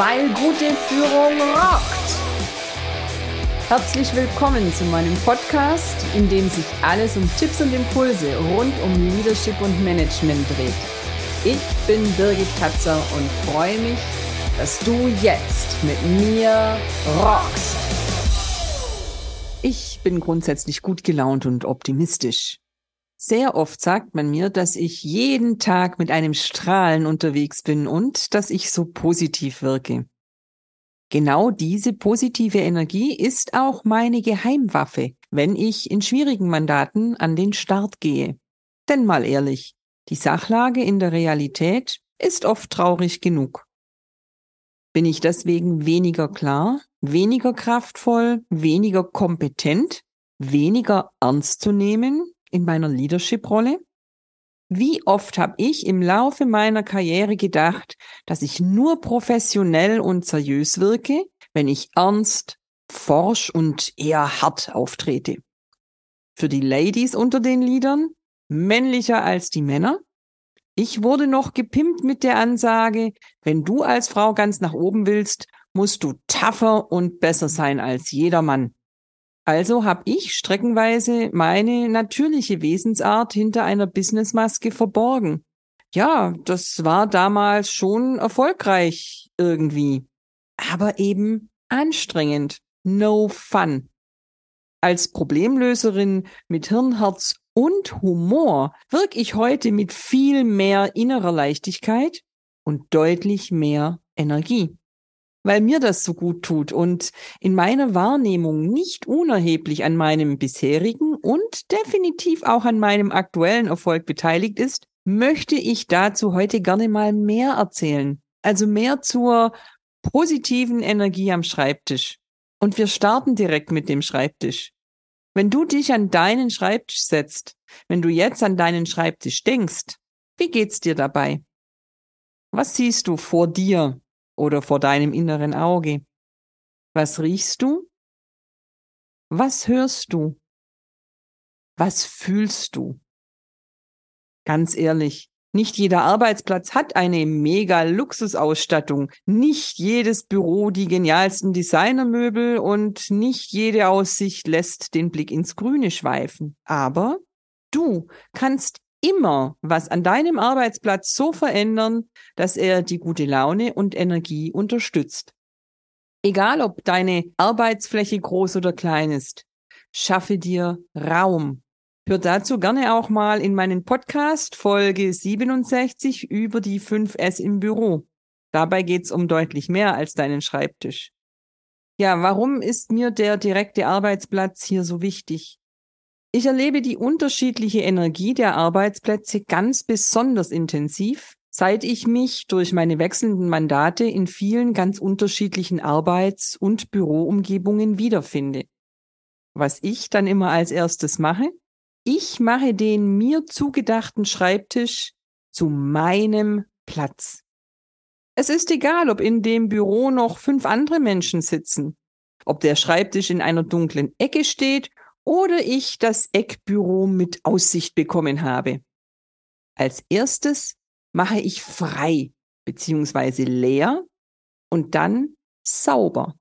weil gute Führung rockt. Herzlich willkommen zu meinem Podcast, in dem sich alles um Tipps und Impulse rund um Leadership und Management dreht. Ich bin Birgit Katzer und freue mich, dass du jetzt mit mir rockst. Ich bin grundsätzlich gut gelaunt und optimistisch. Sehr oft sagt man mir, dass ich jeden Tag mit einem Strahlen unterwegs bin und dass ich so positiv wirke. Genau diese positive Energie ist auch meine Geheimwaffe, wenn ich in schwierigen Mandaten an den Start gehe. Denn mal ehrlich, die Sachlage in der Realität ist oft traurig genug. Bin ich deswegen weniger klar, weniger kraftvoll, weniger kompetent, weniger ernst zu nehmen, in meiner Leadership-Rolle? Wie oft habe ich im Laufe meiner Karriere gedacht, dass ich nur professionell und seriös wirke, wenn ich ernst, forsch und eher hart auftrete? Für die Ladies unter den Liedern männlicher als die Männer? Ich wurde noch gepimpt mit der Ansage, wenn du als Frau ganz nach oben willst, musst du tougher und besser sein als jeder Mann. Also habe ich streckenweise meine natürliche Wesensart hinter einer Businessmaske verborgen. Ja, das war damals schon erfolgreich irgendwie, aber eben anstrengend. No fun. Als Problemlöserin mit Hirnherz und Humor wirke ich heute mit viel mehr innerer Leichtigkeit und deutlich mehr Energie weil mir das so gut tut und in meiner Wahrnehmung nicht unerheblich an meinem bisherigen und definitiv auch an meinem aktuellen Erfolg beteiligt ist, möchte ich dazu heute gerne mal mehr erzählen. Also mehr zur positiven Energie am Schreibtisch. Und wir starten direkt mit dem Schreibtisch. Wenn du dich an deinen Schreibtisch setzt, wenn du jetzt an deinen Schreibtisch denkst, wie geht's dir dabei? Was siehst du vor dir? Oder vor deinem inneren Auge? Was riechst du? Was hörst du? Was fühlst du? Ganz ehrlich, nicht jeder Arbeitsplatz hat eine mega Luxusausstattung, nicht jedes Büro die genialsten Designermöbel und nicht jede Aussicht lässt den Blick ins Grüne schweifen. Aber du kannst immer was an deinem Arbeitsplatz so verändern, dass er die gute Laune und Energie unterstützt. Egal ob deine Arbeitsfläche groß oder klein ist, schaffe dir Raum. Hör dazu gerne auch mal in meinen Podcast Folge 67 über die 5S im Büro. Dabei geht's um deutlich mehr als deinen Schreibtisch. Ja, warum ist mir der direkte Arbeitsplatz hier so wichtig? Ich erlebe die unterschiedliche Energie der Arbeitsplätze ganz besonders intensiv, seit ich mich durch meine wechselnden Mandate in vielen ganz unterschiedlichen Arbeits- und Büroumgebungen wiederfinde. Was ich dann immer als erstes mache? Ich mache den mir zugedachten Schreibtisch zu meinem Platz. Es ist egal, ob in dem Büro noch fünf andere Menschen sitzen, ob der Schreibtisch in einer dunklen Ecke steht oder ich das Eckbüro mit Aussicht bekommen habe. Als erstes mache ich frei beziehungsweise leer und dann sauber.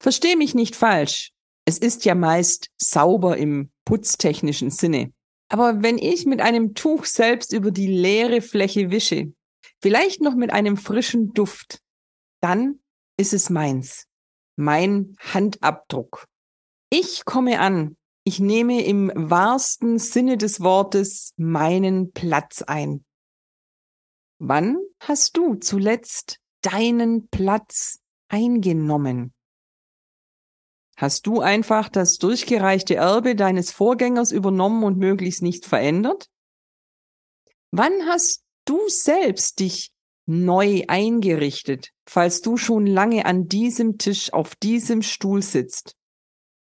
Versteh mich nicht falsch. Es ist ja meist sauber im putztechnischen Sinne. Aber wenn ich mit einem Tuch selbst über die leere Fläche wische, vielleicht noch mit einem frischen Duft, dann ist es meins. Mein Handabdruck. Ich komme an. Ich nehme im wahrsten Sinne des Wortes meinen Platz ein. Wann hast du zuletzt deinen Platz eingenommen? Hast du einfach das durchgereichte Erbe deines Vorgängers übernommen und möglichst nicht verändert? Wann hast du selbst dich neu eingerichtet, falls du schon lange an diesem Tisch auf diesem Stuhl sitzt?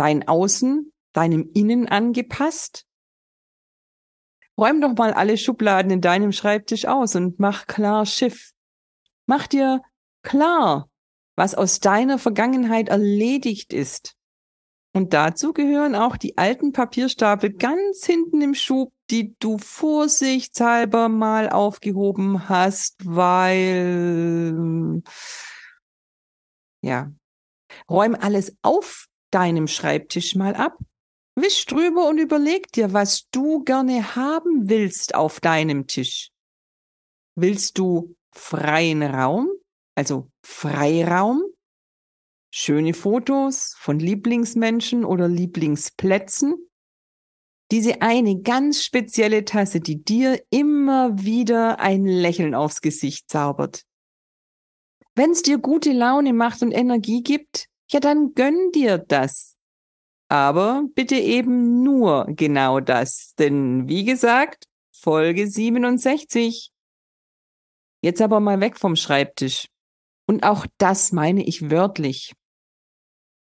Dein Außen deinem Innen angepasst? Räum doch mal alle Schubladen in deinem Schreibtisch aus und mach klar Schiff. Mach dir klar, was aus deiner Vergangenheit erledigt ist. Und dazu gehören auch die alten Papierstapel ganz hinten im Schub, die du vorsichtshalber mal aufgehoben hast, weil Ja. Räum alles auf deinem Schreibtisch mal ab. Wisch drüber und überleg dir, was du gerne haben willst auf deinem Tisch. Willst du freien Raum, also Freiraum? Schöne Fotos von Lieblingsmenschen oder Lieblingsplätzen? Diese eine ganz spezielle Tasse, die dir immer wieder ein Lächeln aufs Gesicht zaubert. Wenn's dir gute Laune macht und Energie gibt, ja dann gönn dir das. Aber bitte eben nur genau das, denn wie gesagt, Folge 67. Jetzt aber mal weg vom Schreibtisch. Und auch das meine ich wörtlich.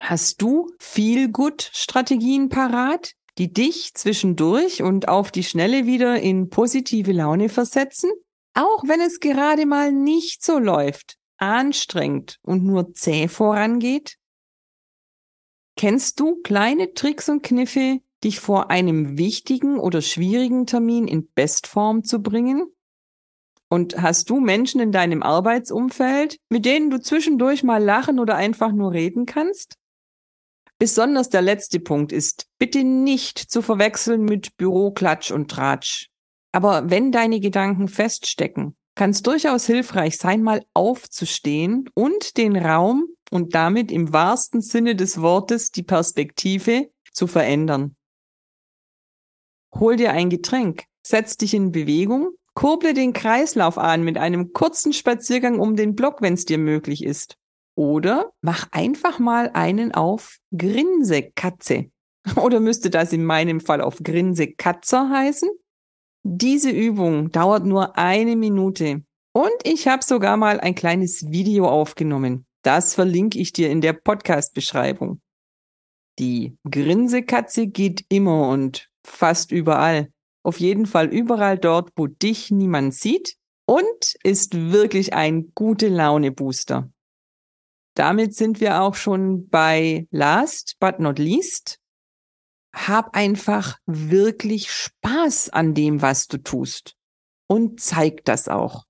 Hast du viel gut Strategien parat, die dich zwischendurch und auf die Schnelle wieder in positive Laune versetzen? Auch wenn es gerade mal nicht so läuft, anstrengend und nur zäh vorangeht? Kennst du kleine Tricks und Kniffe, dich vor einem wichtigen oder schwierigen Termin in Bestform zu bringen? Und hast du Menschen in deinem Arbeitsumfeld, mit denen du zwischendurch mal lachen oder einfach nur reden kannst? Besonders der letzte Punkt ist bitte nicht zu verwechseln mit Büroklatsch und Tratsch. Aber wenn deine Gedanken feststecken, kann es durchaus hilfreich sein, mal aufzustehen und den Raum und damit im wahrsten Sinne des Wortes die Perspektive zu verändern. Hol dir ein Getränk, setz dich in Bewegung, kurble den Kreislauf an mit einem kurzen Spaziergang um den Block, wenn es dir möglich ist. Oder mach einfach mal einen auf Grinsekatze. Oder müsste das in meinem Fall auf Grinsekatzer heißen? Diese Übung dauert nur eine Minute. Und ich habe sogar mal ein kleines Video aufgenommen. Das verlinke ich dir in der Podcast-Beschreibung. Die Grinsekatze geht immer und fast überall. Auf jeden Fall überall dort, wo dich niemand sieht und ist wirklich ein gute Laune Booster damit sind wir auch schon bei last but not least. Hab einfach wirklich Spaß an dem, was du tust. Und zeig das auch.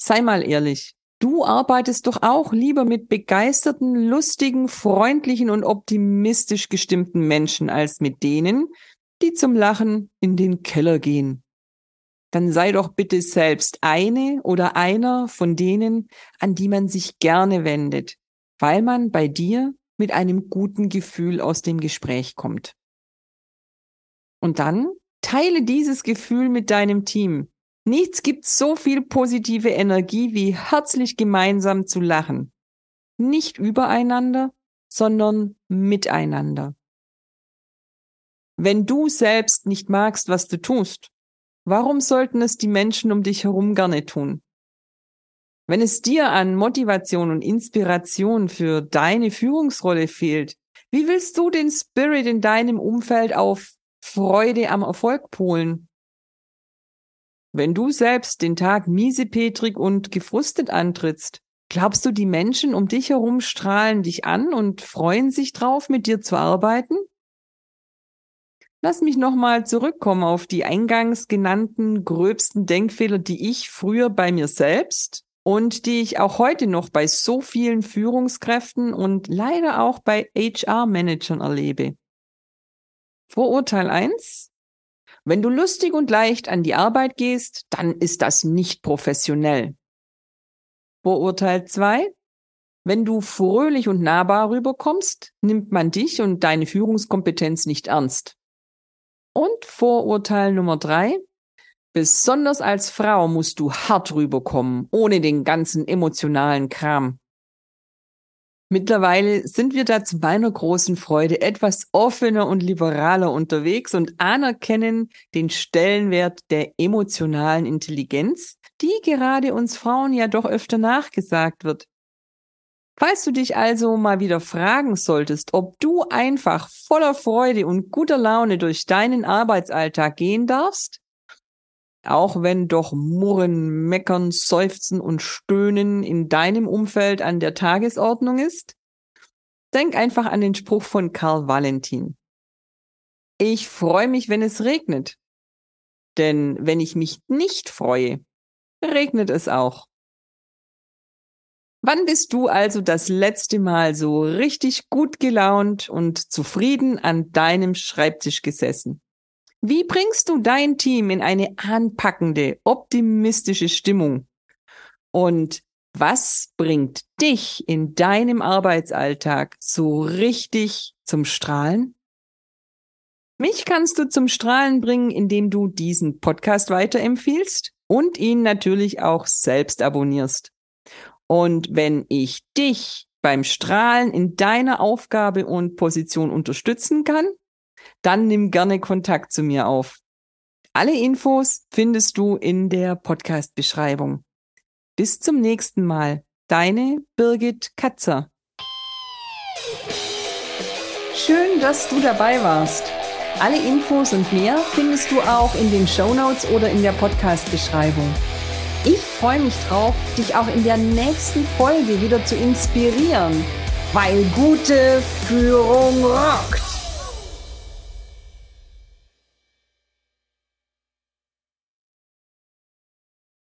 Sei mal ehrlich. Du arbeitest doch auch lieber mit begeisterten, lustigen, freundlichen und optimistisch gestimmten Menschen als mit denen, die zum Lachen in den Keller gehen dann sei doch bitte selbst eine oder einer von denen, an die man sich gerne wendet, weil man bei dir mit einem guten Gefühl aus dem Gespräch kommt. Und dann teile dieses Gefühl mit deinem Team. Nichts gibt so viel positive Energie wie herzlich gemeinsam zu lachen. Nicht übereinander, sondern miteinander. Wenn du selbst nicht magst, was du tust, Warum sollten es die Menschen um dich herum gerne tun? Wenn es dir an Motivation und Inspiration für deine Führungsrolle fehlt, wie willst du den Spirit in deinem Umfeld auf Freude am Erfolg polen? Wenn du selbst den Tag miesepetrig und gefrustet antrittst, glaubst du, die Menschen um dich herum strahlen dich an und freuen sich drauf, mit dir zu arbeiten? Lass mich nochmal zurückkommen auf die eingangs genannten gröbsten Denkfehler, die ich früher bei mir selbst und die ich auch heute noch bei so vielen Führungskräften und leider auch bei HR-Managern erlebe. Vorurteil eins: Wenn du lustig und leicht an die Arbeit gehst, dann ist das nicht professionell. Vorurteil zwei: Wenn du fröhlich und nahbar rüberkommst, nimmt man dich und deine Führungskompetenz nicht ernst. Und Vorurteil Nummer drei. Besonders als Frau musst du hart rüberkommen, ohne den ganzen emotionalen Kram. Mittlerweile sind wir da zu meiner großen Freude etwas offener und liberaler unterwegs und anerkennen den Stellenwert der emotionalen Intelligenz, die gerade uns Frauen ja doch öfter nachgesagt wird. Falls du dich also mal wieder fragen solltest, ob du einfach voller Freude und guter Laune durch deinen Arbeitsalltag gehen darfst, auch wenn doch Murren, Meckern, Seufzen und Stöhnen in deinem Umfeld an der Tagesordnung ist, denk einfach an den Spruch von Karl Valentin. Ich freue mich, wenn es regnet. Denn wenn ich mich nicht freue, regnet es auch. Wann bist du also das letzte Mal so richtig gut gelaunt und zufrieden an deinem Schreibtisch gesessen? Wie bringst du dein Team in eine anpackende, optimistische Stimmung? Und was bringt dich in deinem Arbeitsalltag so richtig zum Strahlen? Mich kannst du zum Strahlen bringen, indem du diesen Podcast weiterempfiehlst und ihn natürlich auch selbst abonnierst. Und wenn ich dich beim Strahlen in deiner Aufgabe und Position unterstützen kann, dann nimm gerne Kontakt zu mir auf. Alle Infos findest du in der Podcast-Beschreibung. Bis zum nächsten Mal. Deine Birgit Katzer. Schön, dass du dabei warst. Alle Infos und mehr findest du auch in den Show Notes oder in der Podcast-Beschreibung. Ich freue mich drauf, dich auch in der nächsten Folge wieder zu inspirieren, weil gute Führung rockt.